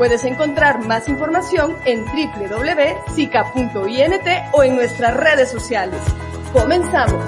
Puedes encontrar más información en www.sica.int o en nuestras redes sociales. Comenzamos.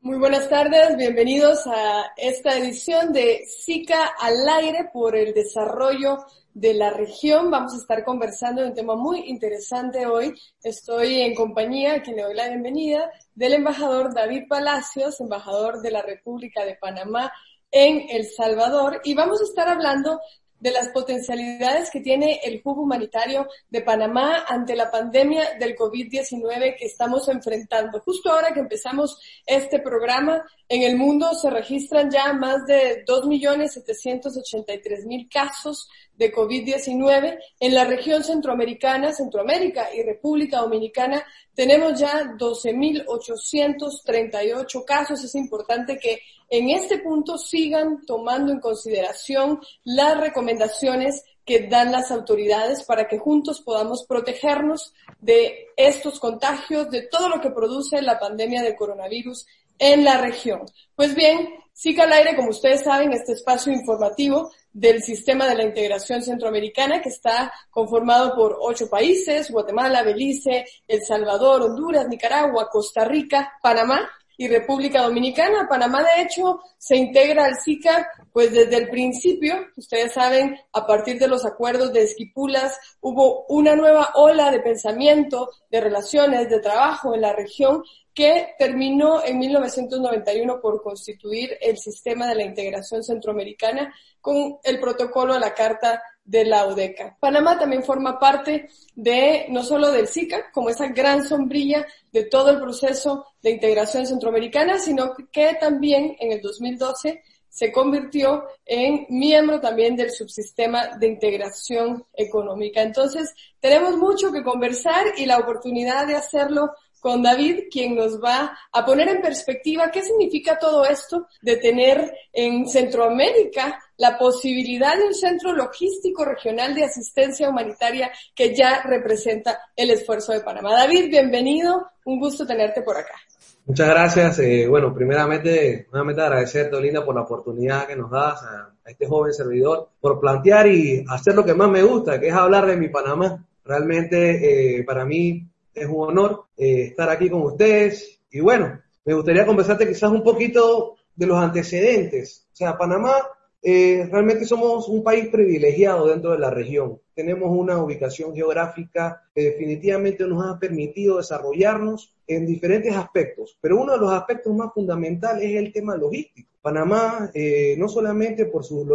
Muy buenas tardes, bienvenidos a esta edición de SICA al aire por el desarrollo de la región. Vamos a estar conversando de un tema muy interesante hoy. Estoy en compañía, a quien le doy la bienvenida, del embajador David Palacios, embajador de la República de Panamá en El Salvador, y vamos a estar hablando de las potencialidades que tiene el hub humanitario de Panamá ante la pandemia del COVID-19 que estamos enfrentando. Justo ahora que empezamos este programa, en el mundo se registran ya más de 2.783.000 casos de COVID-19. En la región centroamericana, Centroamérica y República Dominicana tenemos ya 12.838 casos. Es importante que en este punto sigan tomando en consideración las recomendaciones que dan las autoridades para que juntos podamos protegernos de estos contagios, de todo lo que produce la pandemia de coronavirus en la región. Pues bien, SICA al aire, como ustedes saben, este espacio informativo del sistema de la integración centroamericana que está conformado por ocho países, Guatemala, Belice, El Salvador, Honduras, Nicaragua, Costa Rica, Panamá y República Dominicana. Panamá, de hecho, se integra al SICA, pues desde el principio, ustedes saben, a partir de los acuerdos de Esquipulas, hubo una nueva ola de pensamiento, de relaciones, de trabajo en la región que terminó en 1991 por constituir el sistema de la integración centroamericana con el protocolo a la Carta de la UDECA. Panamá también forma parte de, no solo del SICA, como esa gran sombrilla de todo el proceso de integración centroamericana, sino que también en el 2012 se convirtió en miembro también del subsistema de integración económica. Entonces, tenemos mucho que conversar y la oportunidad de hacerlo con David, quien nos va a poner en perspectiva qué significa todo esto de tener en Centroamérica la posibilidad de un centro logístico regional de asistencia humanitaria que ya representa el esfuerzo de Panamá. David, bienvenido, un gusto tenerte por acá. Muchas gracias. Eh, bueno, primeramente, nuevamente agradecerte, Linda, por la oportunidad que nos das a, este joven servidor, por plantear y hacer lo que más me gusta, que es hablar de mi Panamá. Realmente, eh, para mí, es un honor eh, estar aquí con ustedes. Y bueno, me gustaría conversarte quizás un poquito de los antecedentes. O sea, Panamá eh, realmente somos un país privilegiado dentro de la región. Tenemos una ubicación geográfica que definitivamente nos ha permitido desarrollarnos en diferentes aspectos, pero uno de los aspectos más fundamentales es el tema logístico. Panamá, eh, no solamente por su,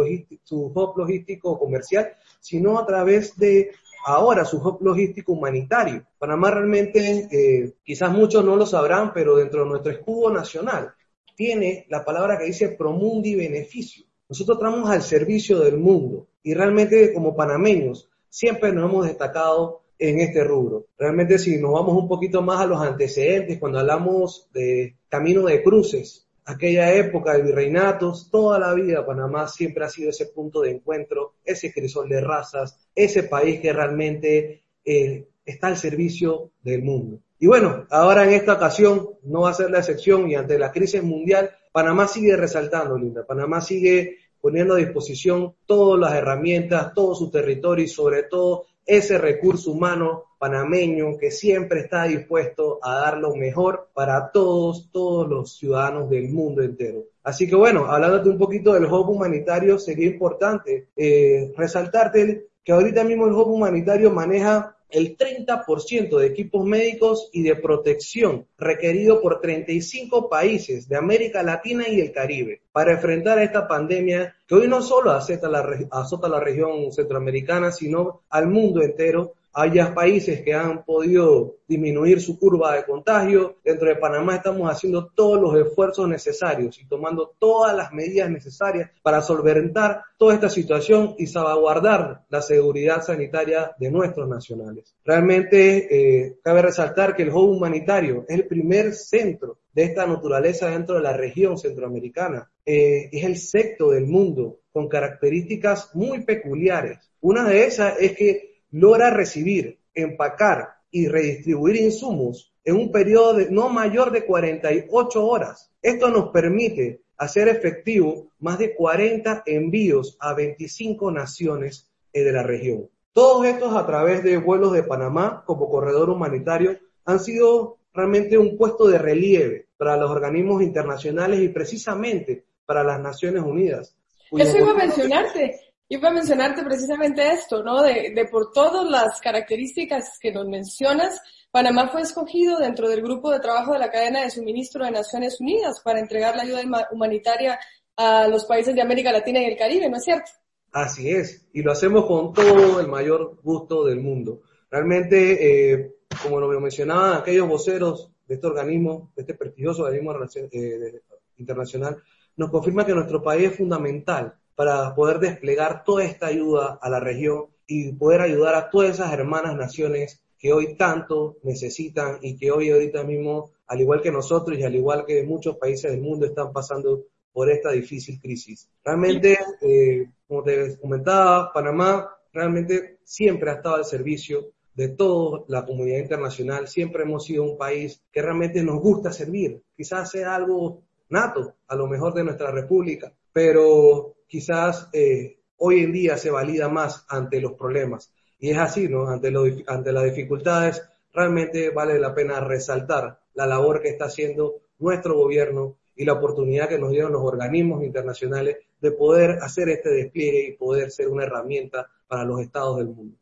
su hub logístico comercial, sino a través de ahora su hub logístico humanitario. Panamá realmente, eh, quizás muchos no lo sabrán, pero dentro de nuestro escudo nacional tiene la palabra que dice promundi beneficio. Nosotros estamos al servicio del mundo y realmente como panameños siempre nos hemos destacado en este rubro. Realmente si nos vamos un poquito más a los antecedentes, cuando hablamos de camino de cruces, aquella época de virreinatos, toda la vida Panamá siempre ha sido ese punto de encuentro, ese crisol de razas, ese país que realmente eh, está al servicio del mundo. Y bueno, ahora en esta ocasión no va a ser la excepción y ante la crisis mundial, Panamá sigue resaltando, Linda. Panamá sigue poniendo a disposición todas las herramientas, todo su territorio y sobre todo ese recurso humano panameño que siempre está dispuesto a dar lo mejor para todos, todos los ciudadanos del mundo entero. Así que bueno, hablándote un poquito del hub humanitario, sería importante eh, resaltarte que ahorita mismo el hub humanitario maneja el 30% de equipos médicos y de protección requerido por 35 países de América Latina y el Caribe para enfrentar esta pandemia que hoy no solo azota la, azota la región centroamericana, sino al mundo entero haya países que han podido disminuir su curva de contagio. Dentro de Panamá estamos haciendo todos los esfuerzos necesarios y tomando todas las medidas necesarias para solventar toda esta situación y salvaguardar la seguridad sanitaria de nuestros nacionales. Realmente eh, cabe resaltar que el hub humanitario es el primer centro de esta naturaleza dentro de la región centroamericana. Eh, es el sexto del mundo con características muy peculiares. Una de esas es que logra recibir, empacar y redistribuir insumos en un periodo de no mayor de 48 horas. Esto nos permite hacer efectivo más de 40 envíos a 25 naciones eh, de la región. Todos estos a través de vuelos de Panamá como corredor humanitario han sido realmente un puesto de relieve para los organismos internacionales y precisamente para las Naciones Unidas. Eso iba a mencionarte. Iba a mencionarte precisamente esto, ¿no? De, de, por todas las características que nos mencionas, Panamá fue escogido dentro del grupo de trabajo de la cadena de suministro de Naciones Unidas para entregar la ayuda humanitaria a los países de América Latina y el Caribe, ¿no es cierto? Así es, y lo hacemos con todo el mayor gusto del mundo. Realmente, eh, como lo mencionaban aquellos voceros de este organismo, de este prestigioso organismo eh, internacional, nos confirma que nuestro país es fundamental para poder desplegar toda esta ayuda a la región y poder ayudar a todas esas hermanas naciones que hoy tanto necesitan y que hoy ahorita mismo, al igual que nosotros y al igual que muchos países del mundo, están pasando por esta difícil crisis. Realmente, eh, como te comentaba, Panamá realmente siempre ha estado al servicio de toda la comunidad internacional. Siempre hemos sido un país que realmente nos gusta servir. Quizás sea algo nato, a lo mejor de nuestra república, pero quizás eh, hoy en día se valida más ante los problemas. Y es así, ¿no? Ante, ante las dificultades, realmente vale la pena resaltar la labor que está haciendo nuestro gobierno y la oportunidad que nos dieron los organismos internacionales de poder hacer este despliegue y poder ser una herramienta para los estados del mundo.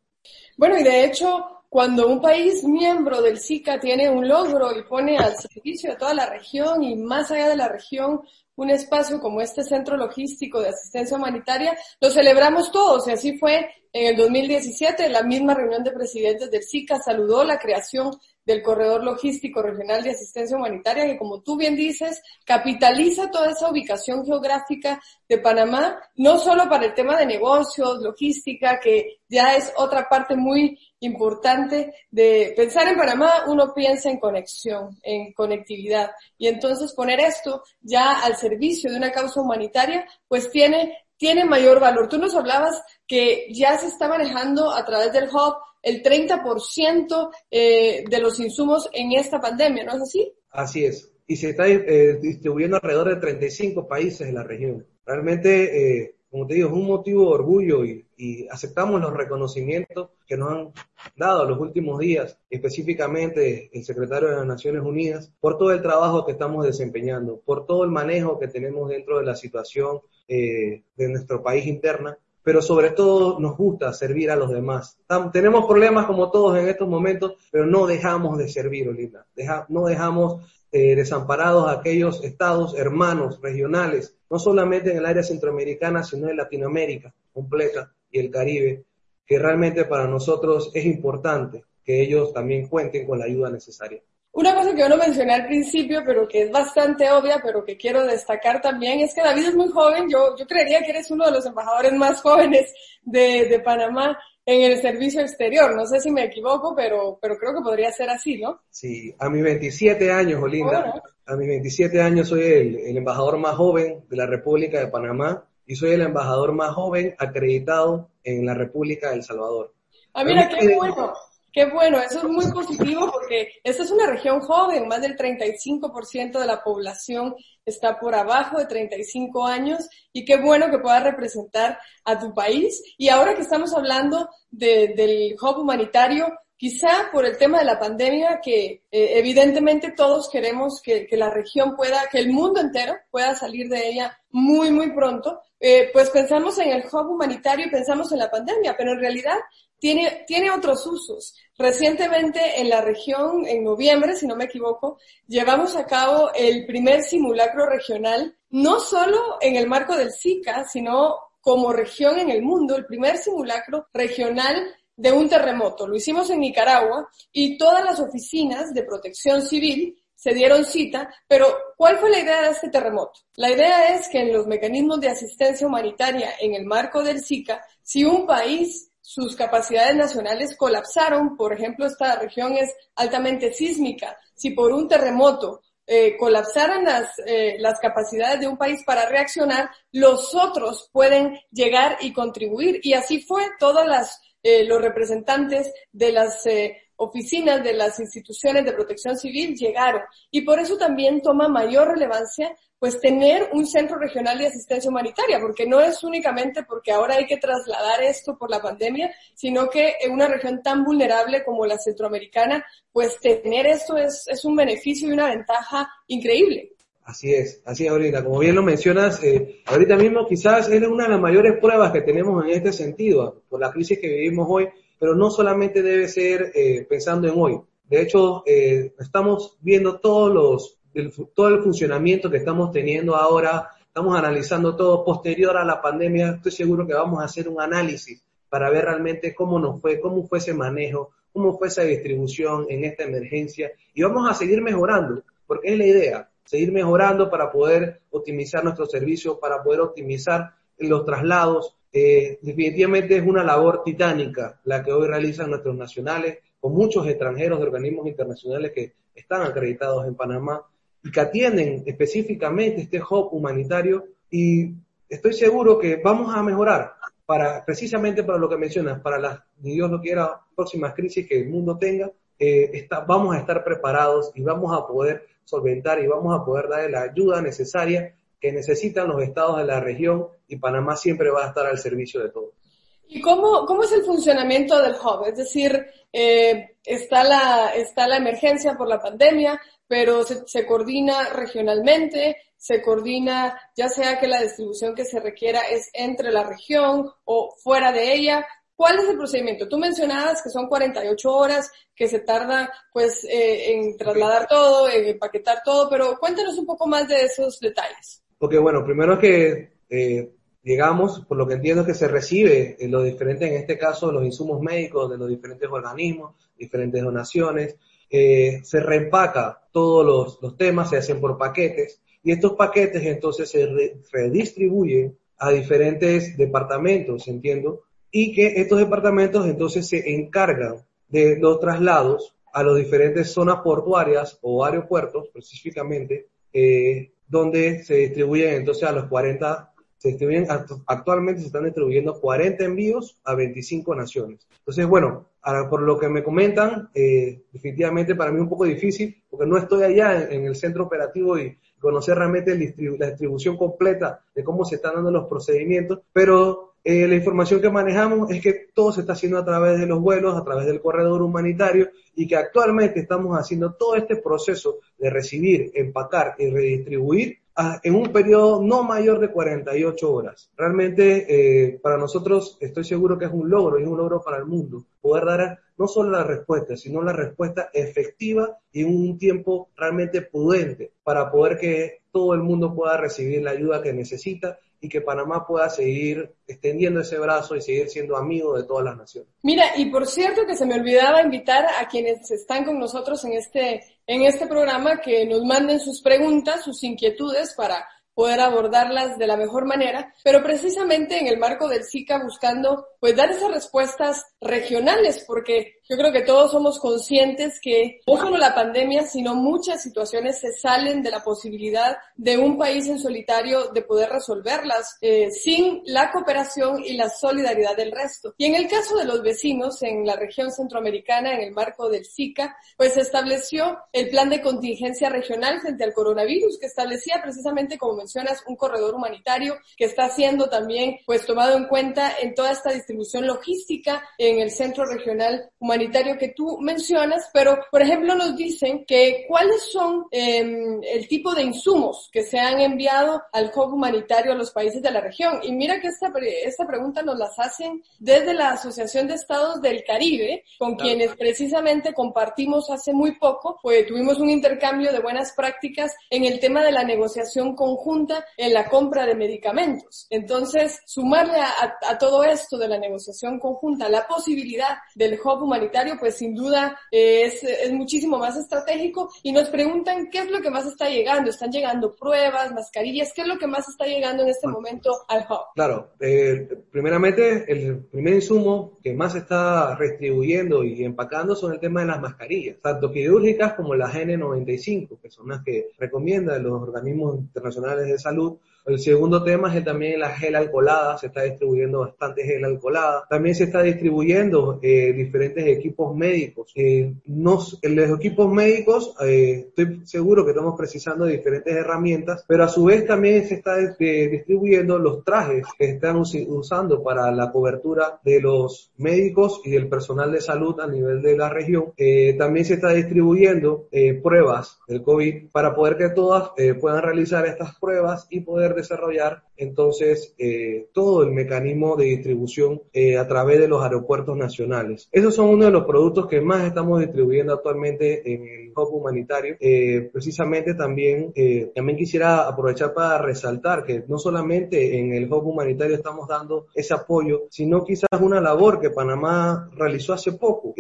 Bueno, y de hecho, cuando un país miembro del SICA tiene un logro y pone al servicio de toda la región y más allá de la región un espacio como este centro logístico de asistencia humanitaria, lo celebramos todos. Y así fue en el 2017, la misma reunión de presidentes del SICA saludó la creación del Corredor Logístico Regional de Asistencia Humanitaria, que como tú bien dices, capitaliza toda esa ubicación geográfica de Panamá, no solo para el tema de negocios, logística, que ya es otra parte muy importante de pensar en Panamá, uno piensa en conexión, en conectividad. Y entonces poner esto ya al servicio de una causa humanitaria, pues tiene, tiene mayor valor. Tú nos hablabas que ya se está manejando a través del hub el 30% eh, de los insumos en esta pandemia, ¿no es así? Así es. Y se está eh, distribuyendo alrededor de 35 países en la región. Realmente, eh, como te digo, es un motivo de orgullo y, y, aceptamos los reconocimientos que nos han dado los últimos días, específicamente el secretario de las Naciones Unidas, por todo el trabajo que estamos desempeñando, por todo el manejo que tenemos dentro de la situación de nuestro país interna pero sobre todo nos gusta servir a los demás. tenemos problemas como todos en estos momentos, pero no dejamos de servir, Olinda. no dejamos eh, desamparados aquellos estados hermanos regionales, no solamente en el área centroamericana, sino en Latinoamérica completa y el Caribe, que realmente para nosotros es importante que ellos también cuenten con la ayuda necesaria. Una cosa que yo no mencioné al principio, pero que es bastante obvia, pero que quiero destacar también, es que David es muy joven. Yo, yo creería que eres uno de los embajadores más jóvenes de, de Panamá en el servicio exterior. No sé si me equivoco, pero, pero creo que podría ser así, ¿no? Sí, a mis 27 años, Olinda, a mis 27 años soy el, el embajador más joven de la República de Panamá y soy el embajador más joven acreditado en la República de El Salvador. Ah, mira, qué bueno. Qué bueno, eso es muy positivo porque esta es una región joven, más del 35% de la población está por abajo de 35 años y qué bueno que pueda representar a tu país. Y ahora que estamos hablando del hub humanitario, quizá por el tema de la pandemia, que eh, evidentemente todos queremos que, la región pueda, que el mundo entero pueda salir de ella muy, muy pronto, eh, pues pensamos en el hub humanitario y pensamos en la pandemia, pero en realidad tiene, tiene otros usos. Recientemente en la región, en noviembre, si no me equivoco, llevamos a cabo el primer simulacro regional, no solo en el marco del SICA, sino como región en el mundo, el primer simulacro regional de un terremoto. Lo hicimos en Nicaragua y todas las oficinas de protección civil se dieron cita, pero ¿cuál fue la idea de este terremoto? La idea es que en los mecanismos de asistencia humanitaria en el marco del SICA, si un país sus capacidades nacionales colapsaron, por ejemplo, esta región es altamente sísmica, si por un terremoto eh, colapsaran las, eh, las capacidades de un país para reaccionar, los otros pueden llegar y contribuir. Y así fue, todos las, eh, los representantes de las eh, oficinas de las instituciones de protección civil llegaron. Y por eso también toma mayor relevancia pues tener un centro regional de asistencia humanitaria, porque no es únicamente porque ahora hay que trasladar esto por la pandemia, sino que en una región tan vulnerable como la centroamericana, pues tener esto es, es un beneficio y una ventaja increíble. Así es, así es ahorita. Como bien lo mencionas, eh, ahorita mismo quizás es una de las mayores pruebas que tenemos en este sentido, por la crisis que vivimos hoy, pero no solamente debe ser eh, pensando en hoy. De hecho, eh, estamos viendo todos los el, todo el funcionamiento que estamos teniendo ahora, estamos analizando todo posterior a la pandemia, estoy seguro que vamos a hacer un análisis para ver realmente cómo nos fue, cómo fue ese manejo, cómo fue esa distribución en esta emergencia y vamos a seguir mejorando, porque es la idea, seguir mejorando para poder optimizar nuestros servicios, para poder optimizar los traslados. Definitivamente es una labor titánica la que hoy realizan nuestros nacionales, con muchos extranjeros de organismos internacionales que están acreditados en Panamá y que atienden específicamente este hub humanitario y estoy seguro que vamos a mejorar para precisamente para lo que mencionas, para las, ni Dios lo quiera, próximas crisis que el mundo tenga, eh, vamos a estar preparados y vamos a poder solventar y vamos a poder darle la ayuda necesaria que necesitan los estados de la región y Panamá siempre va a estar al servicio de todos. ¿Y cómo, cómo es el funcionamiento del hub? Es decir, eh, está, la, está la emergencia por la pandemia, pero se, coordina regionalmente, se coordina ya sea que la distribución que se requiera es entre la región o fuera de ella. ¿Cuál es el procedimiento? Tú mencionabas que son 48 horas, que se tarda pues eh, en trasladar todo, en empaquetar todo, pero cuéntanos un poco más de esos detalles. Porque bueno, primero que eh, digamos, por lo que entiendo que se recibe en lo diferente, en este caso, los insumos médicos de los diferentes organismos, diferentes donaciones, eh, se reempaca todos los, los, temas, se hacen por paquetes, y estos paquetes entonces se re, redistribuyen a diferentes departamentos, entiendo, y que estos departamentos entonces se encargan de los traslados a las diferentes zonas portuarias o aeropuertos específicamente, eh, donde se distribuyen entonces a los 40 se distribuyen, actualmente se están distribuyendo 40 envíos a 25 naciones. Entonces, bueno, ahora, por lo que me comentan, eh, definitivamente para mí un poco difícil, porque no estoy allá en, el centro operativo y conocer realmente la distribución completa de cómo se están dando los procedimientos, pero eh, la información que manejamos es que todo se está haciendo a través de los vuelos, a través del corredor humanitario y que actualmente estamos haciendo todo este proceso de recibir, empacar y redistribuir en un periodo no mayor de 48 horas. Realmente eh, para nosotros estoy seguro que es un logro y un logro para el mundo poder dar no solo la respuesta, sino la respuesta efectiva y en un tiempo realmente prudente para poder que todo el mundo pueda recibir la ayuda que necesita y que Panamá pueda seguir extendiendo ese brazo y seguir siendo amigo de todas las naciones. Mira, y por cierto que se me olvidaba invitar a quienes están con nosotros en este, en este programa que nos manden sus preguntas, sus inquietudes para poder abordarlas de la mejor manera, pero precisamente en el marco del SICA buscando pues dar esas respuestas regionales, porque yo creo que todos somos conscientes que no solo la pandemia, sino muchas situaciones se salen de la posibilidad de un país en solitario de poder resolverlas eh, sin la cooperación y la solidaridad del resto. Y en el caso de los vecinos en la región centroamericana, en el marco del SICA, pues se estableció el plan de contingencia regional frente al coronavirus, que establecía precisamente, como mencionas, un corredor humanitario que está siendo también pues tomado en cuenta en toda esta distribución logística en el centro regional humanitario humanitario que tú mencionas, pero por ejemplo nos dicen que cuáles son em, el tipo de insumos que se han enviado al hub humanitario a los países de la región. Y mira que esta, esta pregunta nos las hacen desde la Asociación de Estados del Caribe, con quienes precisamente compartimos hace muy poco, pues tuvimos un intercambio de buenas prácticas en el tema de la negociación conjunta en la compra de medicamentos. Entonces, sumarle a, a todo esto de la negociación conjunta la posibilidad del hub humanitario, pues sin duda es, es muchísimo más estratégico y nos preguntan qué es lo que más está llegando. Están llegando pruebas, mascarillas, ¿qué es lo que más está llegando en este momento al hub? Claro, eh, primeramente el primer insumo que más se está redistribuyendo y empacando son el tema de las mascarillas, tanto quirúrgicas como las N95, que son las que recomiendan los organismos internacionales de salud el segundo tema es también la gel alcoholada, se está distribuyendo bastante gel alcoholada. También se está distribuyendo eh, diferentes equipos médicos. Eh, los equipos médicos, eh, estoy seguro que estamos precisando de diferentes herramientas, pero a su vez también se está eh, distribuyendo los trajes que están usando para la cobertura de los médicos y del personal de salud a nivel de la región. Eh, también se está distribuyendo pruebas del COVID para poder que todas puedan realizar estas pruebas y poder desarrollar entonces eh, todo el mecanismo de distribución eh, a través de los aeropuertos nacionales. Esos son uno de los productos que más estamos distribuyendo actualmente en el hub humanitario. Eh, precisamente también, también quisiera aprovechar para resaltar que no solamente en el hub humanitario estamos dando ese apoyo, sino quizás una labor que Panamá realizó hace poco.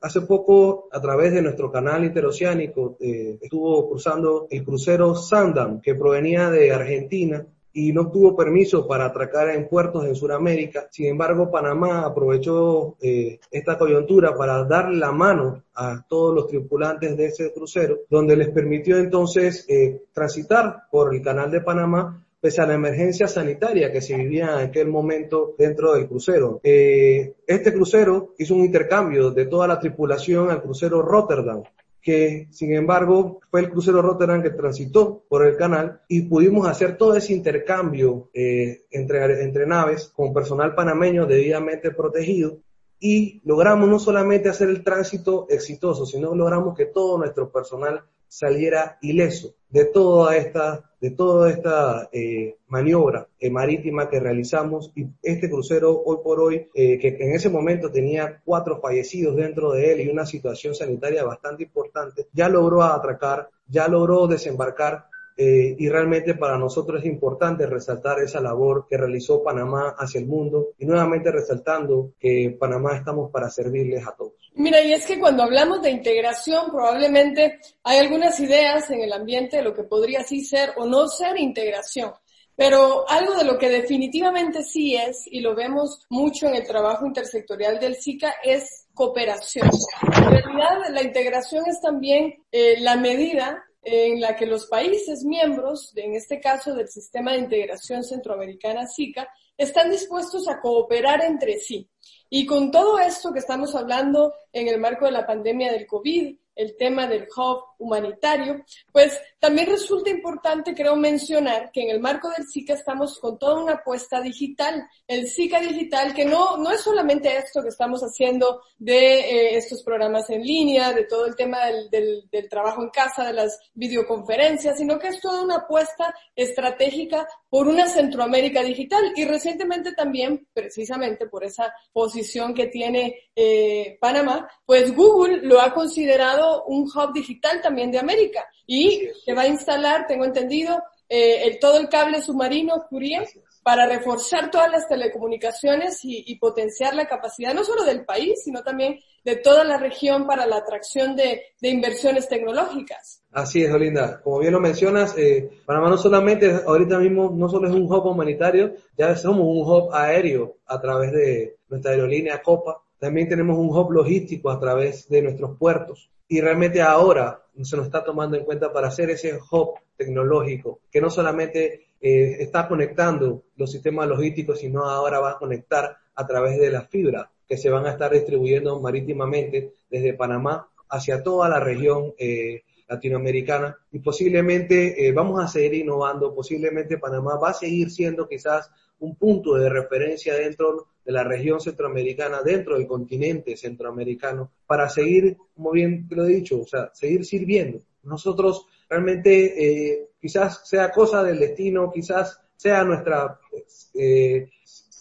hace poco, a través de nuestro canal interoceánico, estuvo cruzando el crucero Sandam, que provenía de Argentina y no tuvo permiso para atracar en puertos en Sudamérica. Sin embargo, Panamá aprovechó eh, esta coyuntura para darle la mano a todos los tripulantes de ese crucero, donde les permitió entonces eh, transitar por el canal de Panamá pese a la emergencia sanitaria que se vivía en aquel momento dentro del crucero. Eh, este crucero hizo un intercambio de toda la tripulación al crucero Rotterdam que sin embargo fue el crucero Rotterdam que transitó por el canal y pudimos hacer todo ese intercambio eh, entre, entre naves con personal panameño debidamente protegido y logramos no solamente hacer el tránsito exitoso, sino logramos que todo nuestro personal saliera ileso de toda esta, de toda esta eh, maniobra eh, marítima que realizamos y este crucero hoy por hoy, eh, que en ese momento tenía cuatro fallecidos dentro de él y una situación sanitaria bastante importante, ya logró atracar, ya logró desembarcar eh, y realmente para nosotros es importante resaltar esa labor que realizó Panamá hacia el mundo y nuevamente resaltando que Panamá estamos para servirles a todos. Mira, y es que cuando hablamos de integración probablemente hay algunas ideas en el ambiente de lo que podría sí ser o no ser integración. Pero algo de lo que definitivamente sí es, y lo vemos mucho en el trabajo intersectorial del SICA, es cooperación. En realidad, la integración es también eh, la medida en la que los países miembros, en este caso del Sistema de Integración Centroamericana SICA, están dispuestos a cooperar entre sí. Y con todo esto que estamos hablando en el marco de la pandemia del COVID, el tema del hub humanitario, pues también resulta importante, creo, mencionar que en el marco del SICA estamos con toda una apuesta digital. El SICA digital, que no, no es solamente esto que estamos haciendo de eh, estos programas en línea, de todo el tema del, del, del trabajo en casa, de las videoconferencias, sino que es toda una apuesta estratégica por una Centroamérica digital. Y recientemente también, precisamente por esa posición que tiene eh, Panamá, pues Google lo ha considerado un hub digital también de América y se va a instalar, tengo entendido, eh, el, todo el cable submarino Curie para reforzar todas las telecomunicaciones y, y, potenciar la capacidad no solo del país, sino también de toda la región para la atracción de, de inversiones tecnológicas. Así es, Olinda. Como bien lo mencionas, eh, Panamá no solamente ahorita mismo no solo es un hub humanitario, ya somos un hub aéreo a través de nuestra aerolínea Copa. También tenemos un hub logístico a través de nuestros puertos y realmente ahora se nos está tomando en cuenta para hacer ese hub tecnológico que no solamente eh, está conectando los sistemas logísticos, sino ahora va a conectar a través de las fibras que se van a estar distribuyendo marítimamente desde Panamá hacia toda la región eh, latinoamericana. Y posiblemente eh, vamos a seguir innovando, posiblemente Panamá va a seguir siendo quizás un punto de referencia dentro de la región centroamericana, dentro del continente centroamericano, para seguir, como bien lo he dicho, o sea, seguir sirviendo. Nosotros realmente eh, quizás sea cosa del destino, quizás sea nuestra, eh,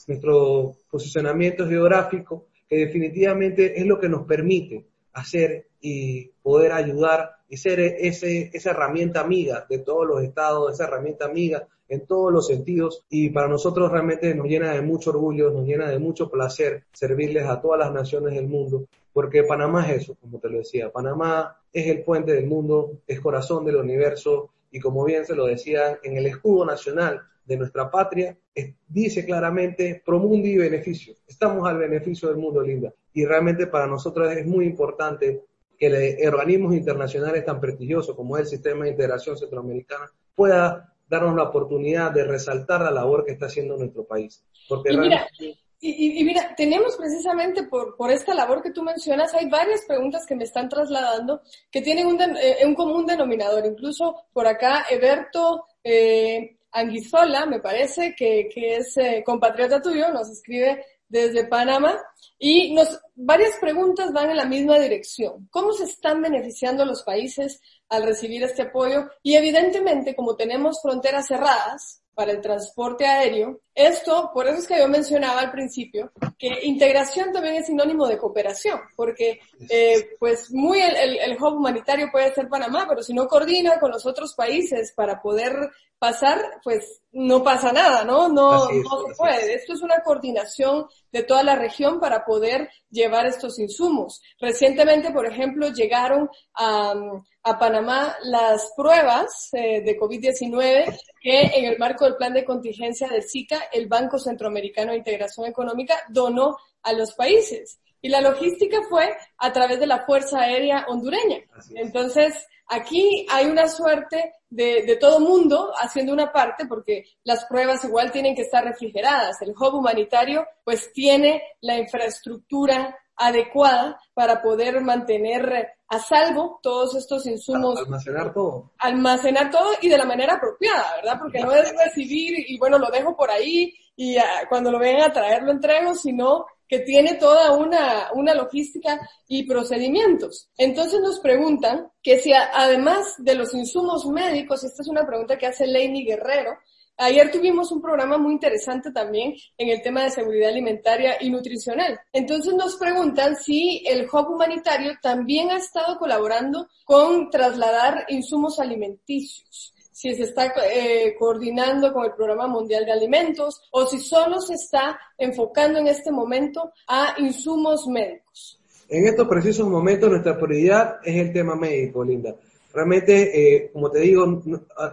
nuestro posicionamiento geográfico, que definitivamente es lo que nos permite hacer y poder ayudar y ser ese, esa herramienta amiga de todos los estados, esa herramienta amiga en todos los sentidos y para nosotros realmente nos llena de mucho orgullo, nos llena de mucho placer servirles a todas las naciones del mundo, porque Panamá es eso, como te lo decía, Panamá es el puente del mundo, es corazón del universo y como bien se lo decía en el escudo nacional de nuestra patria, dice claramente promundo y beneficio. Estamos al beneficio del mundo, Linda. Y realmente para nosotros es muy importante que organismos internacionales tan prestigiosos como es el Sistema de Integración Centroamericana pueda darnos la oportunidad de resaltar la labor que está haciendo nuestro país. Porque y, mira, y, mira, tenemos precisamente por, por esta labor que tú mencionas, hay varias preguntas que me están trasladando que tienen un, eh, un común denominador. Incluso por acá, Eberto eh, Anguizola, me parece, que, que es eh, compatriota tuyo, nos escribe desde Panamá y nos, varias preguntas van en la misma dirección. ¿Cómo se están beneficiando los países al recibir este apoyo? Y evidentemente, como tenemos fronteras cerradas para el transporte aéreo, esto, por eso es que yo mencionaba al principio, que integración también es sinónimo de cooperación, porque eh, pues muy el, el, el hub humanitario puede ser Panamá, pero si no coordina con los otros países para poder pasar, pues no pasa nada, ¿no? No, no se puede. Esto es una coordinación de toda la región para poder llevar estos insumos. Recientemente, por ejemplo, llegaron a, a Panamá las pruebas eh, de COVID-19 que en el marco del plan de contingencia de SICA, el Banco Centroamericano de Integración Económica donó a los países. Y la logística fue a través de la Fuerza Aérea Hondureña. Entonces, Aquí hay una suerte de, de, todo mundo haciendo una parte porque las pruebas igual tienen que estar refrigeradas. El hub humanitario pues tiene la infraestructura adecuada para poder mantener a salvo todos estos insumos. Almacenar todo. Almacenar todo y de la manera apropiada, ¿verdad? Porque no es recibir y bueno, lo dejo por ahí y ah, cuando lo vengan a traer lo entrego, sino que tiene toda una, una logística y procedimientos. Entonces nos preguntan que si además de los insumos médicos, esta es una pregunta que hace Leini Guerrero, Ayer tuvimos un programa muy interesante también en el tema de seguridad alimentaria y nutricional. Entonces nos preguntan si el Hub Humanitario también ha estado colaborando con trasladar insumos alimenticios si se está eh, coordinando con el Programa Mundial de Alimentos o si solo se está enfocando en este momento a insumos médicos. En estos precisos momentos nuestra prioridad es el tema médico, Linda. Realmente, eh, como te digo,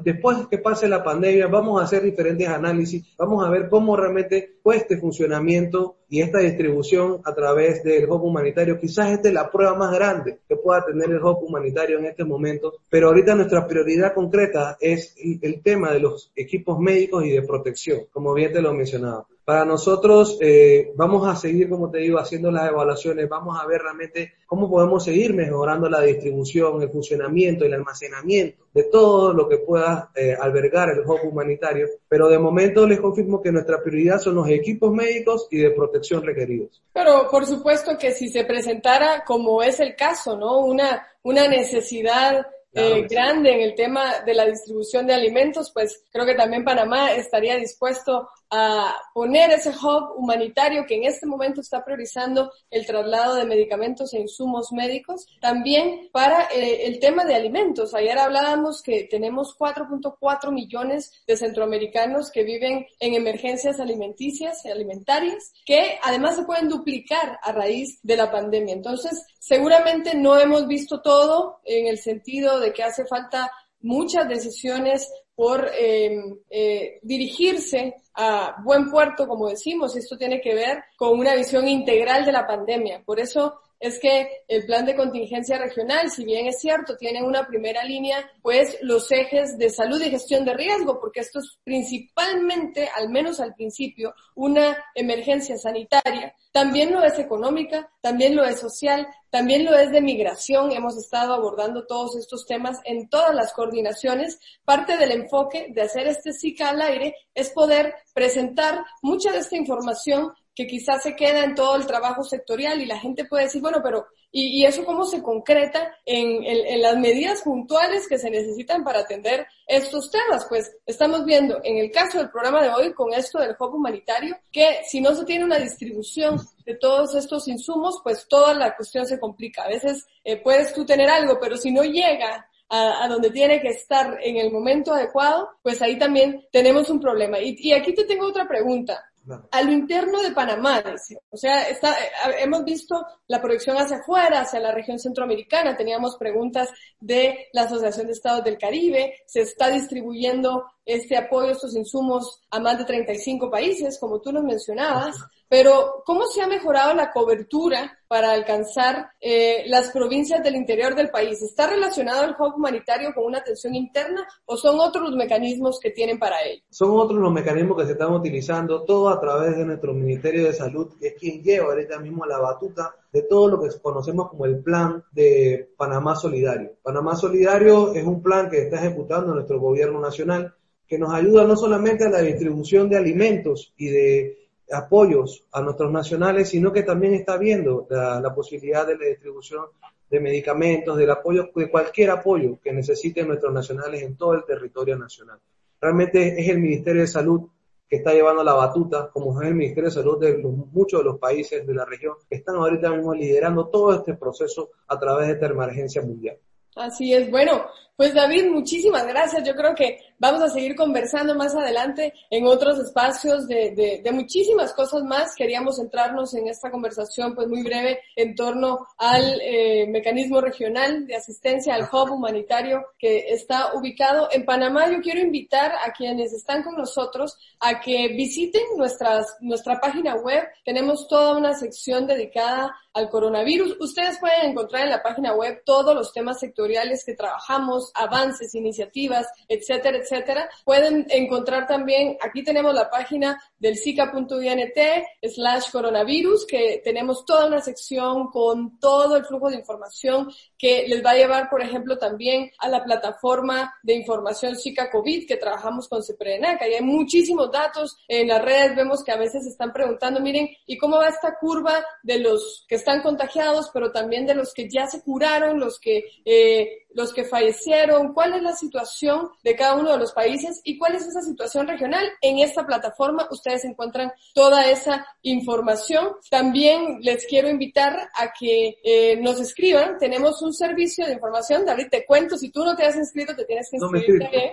después que pase la pandemia, vamos a hacer diferentes análisis, vamos a ver cómo realmente fue este funcionamiento y esta distribución a través del hub humanitario. Quizás esta es la prueba más grande que pueda tener el hub humanitario en este momento, pero ahorita nuestra prioridad concreta es el tema de los equipos médicos y de protección, como bien te lo mencionaba. Para nosotros eh, vamos a seguir, como te digo, haciendo las evaluaciones, vamos a ver realmente cómo podemos seguir mejorando la distribución, el funcionamiento, el almacenamiento de todo lo que pueda eh, albergar el hub humanitario. Pero de momento les confirmo que nuestra prioridad son los equipos médicos y de protección requeridos. Pero por supuesto que si se presentara, como es el caso, ¿no? Una, una necesidad eh, grande en el tema de la distribución de alimentos, pues creo que también Panamá estaría dispuesto a poner ese hub humanitario que en este momento está priorizando el traslado de medicamentos e insumos médicos, también para eh, el tema de alimentos. Ayer hablábamos que tenemos 4.4 millones de centroamericanos que viven en emergencias alimenticias y alimentarias, que además se pueden duplicar a raíz de la pandemia. Entonces, seguramente no hemos visto todo en el sentido de que hace falta muchas decisiones por eh, eh, dirigirse a buen puerto, como decimos, esto tiene que ver con una visión integral de la pandemia. Por eso es que el plan de contingencia regional, si bien es cierto, tiene una primera línea, pues los ejes de salud y gestión de riesgo, porque esto es principalmente, al menos al principio, una emergencia sanitaria, también lo es económica, también lo es social, también lo es de migración. Hemos estado abordando todos estos temas en todas las coordinaciones. Parte del enfoque de hacer este SICA al aire es poder presentar mucha de esta información que quizás se queda en todo el trabajo sectorial y la gente puede decir, bueno, pero ¿y, eso cómo se concreta en, en, en, las medidas puntuales que se necesitan para atender estos temas? Pues estamos viendo en el caso del programa de hoy con esto del hub humanitario que si no se tiene una distribución de todos estos insumos, pues toda la cuestión se complica. A veces eh, puedes tú tener algo, pero si no llega a, a, donde tiene que estar en el momento adecuado, pues ahí también tenemos un problema. Y, y aquí te tengo otra pregunta. A lo interno de Panamá. O sea, está, hemos visto la proyección hacia afuera, hacia la región centroamericana. Teníamos preguntas de la Asociación de Estados del Caribe. Se está distribuyendo este apoyo, estos insumos a más de 35 países, como tú nos mencionabas. Pero, ¿cómo se ha mejorado la cobertura para alcanzar eh, las provincias del interior del país? ¿Está relacionado el hub humanitario con una atención interna o son otros los mecanismos que tienen para ello? Son otros los mecanismos que se están utilizando, todo a través de nuestro Ministerio de Salud, que es quien lleva ahorita mismo la batuta de todo lo que conocemos como el plan de Panamá Solidario. Panamá Solidario es un plan que está ejecutando nuestro gobierno nacional, que nos ayuda no solamente a la distribución de alimentos y de apoyos a nuestros nacionales, sino que también está viendo la, la, posibilidad de la distribución de medicamentos, del apoyo, de cualquier apoyo que necesiten nuestros nacionales en todo el territorio nacional. Realmente es el Ministerio de Salud que está llevando la batuta, como es el Ministerio de Salud de los, muchos de los países de la región, que están ahorita mismo liderando todo este proceso a través de esta emergencia mundial. Así es. Bueno, pues David, muchísimas gracias. Yo creo que vamos a seguir conversando más adelante en otros espacios de, de, de, muchísimas cosas más. Queríamos centrarnos en esta conversación pues muy breve en torno al eh, mecanismo regional de asistencia al hub humanitario que está ubicado en Panamá. Yo quiero invitar a quienes están con nosotros a que visiten nuestras, nuestra página web. Tenemos toda una sección dedicada al coronavirus. Ustedes pueden encontrar en la página web todos los temas sectoriales que trabajamos avances, iniciativas, etcétera, etcétera. Pueden encontrar también, aquí tenemos la página del zika.int slash coronavirus, que tenemos toda una sección con todo el flujo de información que les va a llevar, por ejemplo, también a la plataforma de información Zika COVID que trabajamos con CEPRENAC. Ahí hay muchísimos datos. En las redes vemos que a veces están preguntando, miren, ¿y cómo va esta curva de los que están contagiados, pero también de los que ya se curaron, los que eh, los que fallecieron, cuál es la situación de cada uno de los países y cuál es esa situación regional. En esta plataforma ustedes encuentran toda esa información. También les quiero invitar a que eh, nos escriban. Tenemos un servicio de información. David, te cuento, si tú no te has inscrito, te tienes que inscribir no también.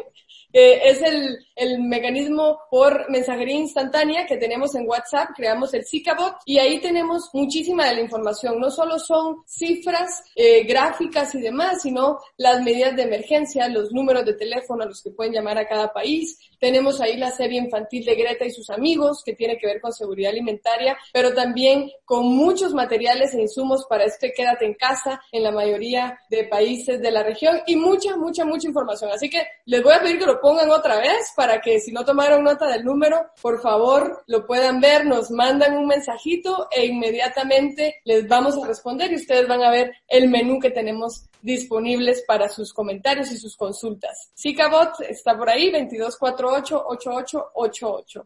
Eh, es el, el, mecanismo por mensajería instantánea que tenemos en WhatsApp, creamos el ZikaBot y ahí tenemos muchísima de la información. No solo son cifras, eh, gráficas y demás, sino las medidas de emergencia, los números de teléfono a los que pueden llamar a cada país. Tenemos ahí la serie infantil de Greta y sus amigos, que tiene que ver con seguridad alimentaria, pero también con muchos materiales e insumos para este quédate en casa en la mayoría de países de la región y mucha, mucha, mucha información. Así que les voy a pedir que lo pongan otra vez para que si no tomaron nota del número, por favor lo puedan ver, nos mandan un mensajito e inmediatamente les vamos a responder y ustedes van a ver el menú que tenemos disponibles para sus comentarios y sus consultas. Zicabot está por ahí, 2248-8888.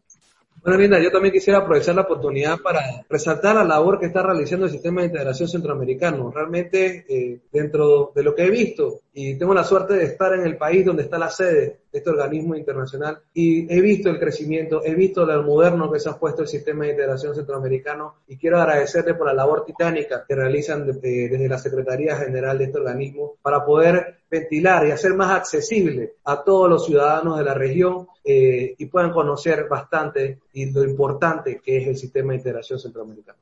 Bueno, Linda, yo también quisiera aprovechar la oportunidad para resaltar la labor que está realizando el Sistema de Integración Centroamericano. Realmente, eh, dentro de lo que he visto, y tengo la suerte de estar en el país donde está la sede de este organismo internacional, y he visto el crecimiento, he visto lo moderno que se ha puesto el Sistema de Integración Centroamericano, y quiero agradecerle por la labor titánica que realizan de, desde la Secretaría General de este organismo para poder ventilar y hacer más accesible a todos los ciudadanos de la región eh, y puedan conocer bastante y lo importante que es el sistema de integración centroamericano.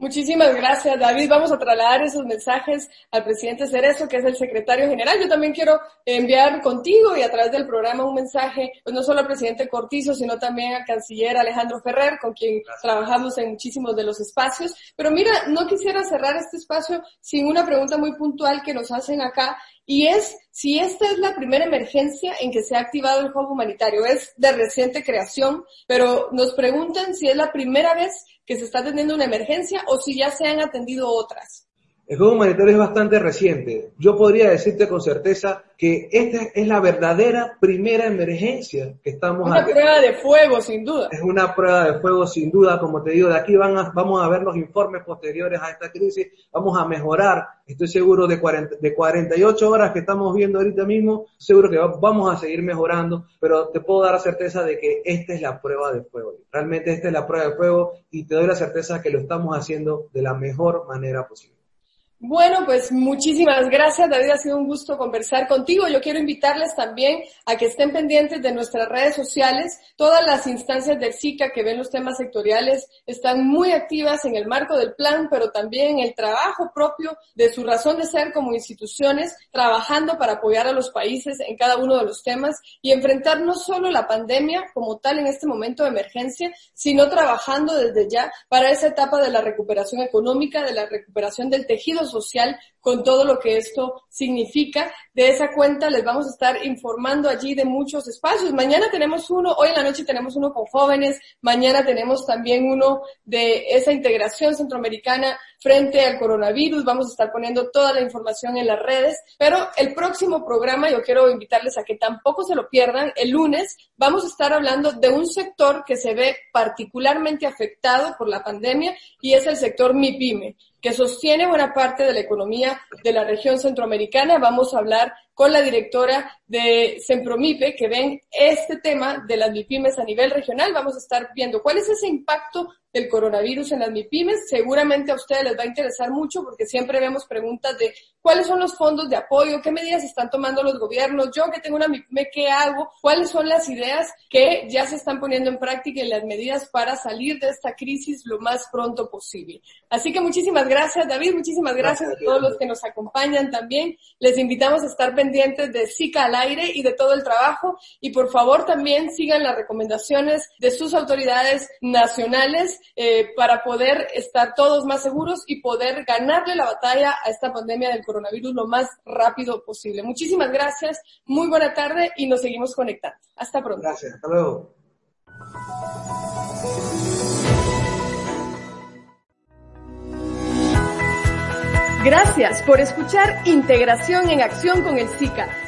Muchísimas gracias, David. Vamos a trasladar esos mensajes al presidente Cerezo, que es el secretario general. Yo también quiero enviar contigo y a través del programa un mensaje, pues no solo al presidente Cortizo, sino también al canciller Alejandro Ferrer, con quien trabajamos en muchísimos de los espacios. Pero mira, no quisiera cerrar este espacio sin una pregunta muy puntual que nos hacen acá y es si esta es la primera emergencia en que se ha activado el hub humanitario. Es de reciente creación, pero nos preguntan si es la primera vez que se está atendiendo una emergencia o si ya se han atendido otras. El juego humanitario es bastante reciente. Yo podría decirte con certeza que esta es la verdadera primera emergencia que estamos Una prueba de fuego, sin duda. Es una prueba de fuego, sin duda. Como te digo, de aquí van a, vamos a ver los informes posteriores a esta crisis. Vamos a mejorar. Estoy seguro de, 40, de 48 horas que estamos viendo ahorita mismo. Seguro que vamos a seguir mejorando. Pero te puedo dar la certeza de que esta es la prueba de fuego. Realmente esta es la prueba de fuego y te doy la certeza que lo estamos haciendo de la mejor manera posible. Bueno, pues muchísimas gracias, David. Ha sido un gusto conversar contigo. Yo quiero invitarles también a que estén pendientes de nuestras redes sociales. Todas las instancias del SICA que ven los temas sectoriales están muy activas en el marco del plan, pero también en el trabajo propio de su razón de ser como instituciones, trabajando para apoyar a los países en cada uno de los temas y enfrentar no solo la pandemia como tal en este momento de emergencia, sino trabajando desde ya para esa etapa de la recuperación económica, de la recuperación del tejido social con todo lo que esto significa. De esa cuenta les vamos a estar informando allí de muchos espacios. Mañana tenemos uno, hoy en la noche tenemos uno con jóvenes, mañana tenemos también uno de esa integración centroamericana frente al coronavirus. Vamos a estar poniendo toda la información en las redes, pero el próximo programa yo quiero invitarles a que tampoco se lo pierdan. El lunes vamos a estar hablando de un sector que se ve particularmente afectado por la pandemia y es el sector MIPYME que sostiene buena parte de la economía de la región centroamericana. Vamos a hablar con la directora de Sempromipe que ven este tema de las MIPIMES a nivel regional. Vamos a estar viendo cuál es ese impacto del coronavirus en las MIPIMES. Seguramente a ustedes les va a interesar mucho porque siempre vemos preguntas de cuáles son los fondos de apoyo, qué medidas están tomando los gobiernos, yo que tengo una MIPIME, ¿qué hago? ¿Cuáles son las ideas que ya se están poniendo en práctica y las medidas para salir de esta crisis lo más pronto posible? Así que muchísimas gracias David, muchísimas gracias, a todos los que nos acompañan también. Les invitamos a estar pendientes de SICA aire y de todo el trabajo y por favor también sigan las recomendaciones de sus autoridades nacionales eh, para poder estar todos más seguros y poder ganarle la batalla a esta pandemia del coronavirus lo más rápido posible. Muchísimas gracias, muy buena tarde y nos seguimos conectando. Hasta pronto. Gracias, hasta luego. Gracias por escuchar Integración en Acción con el SICA.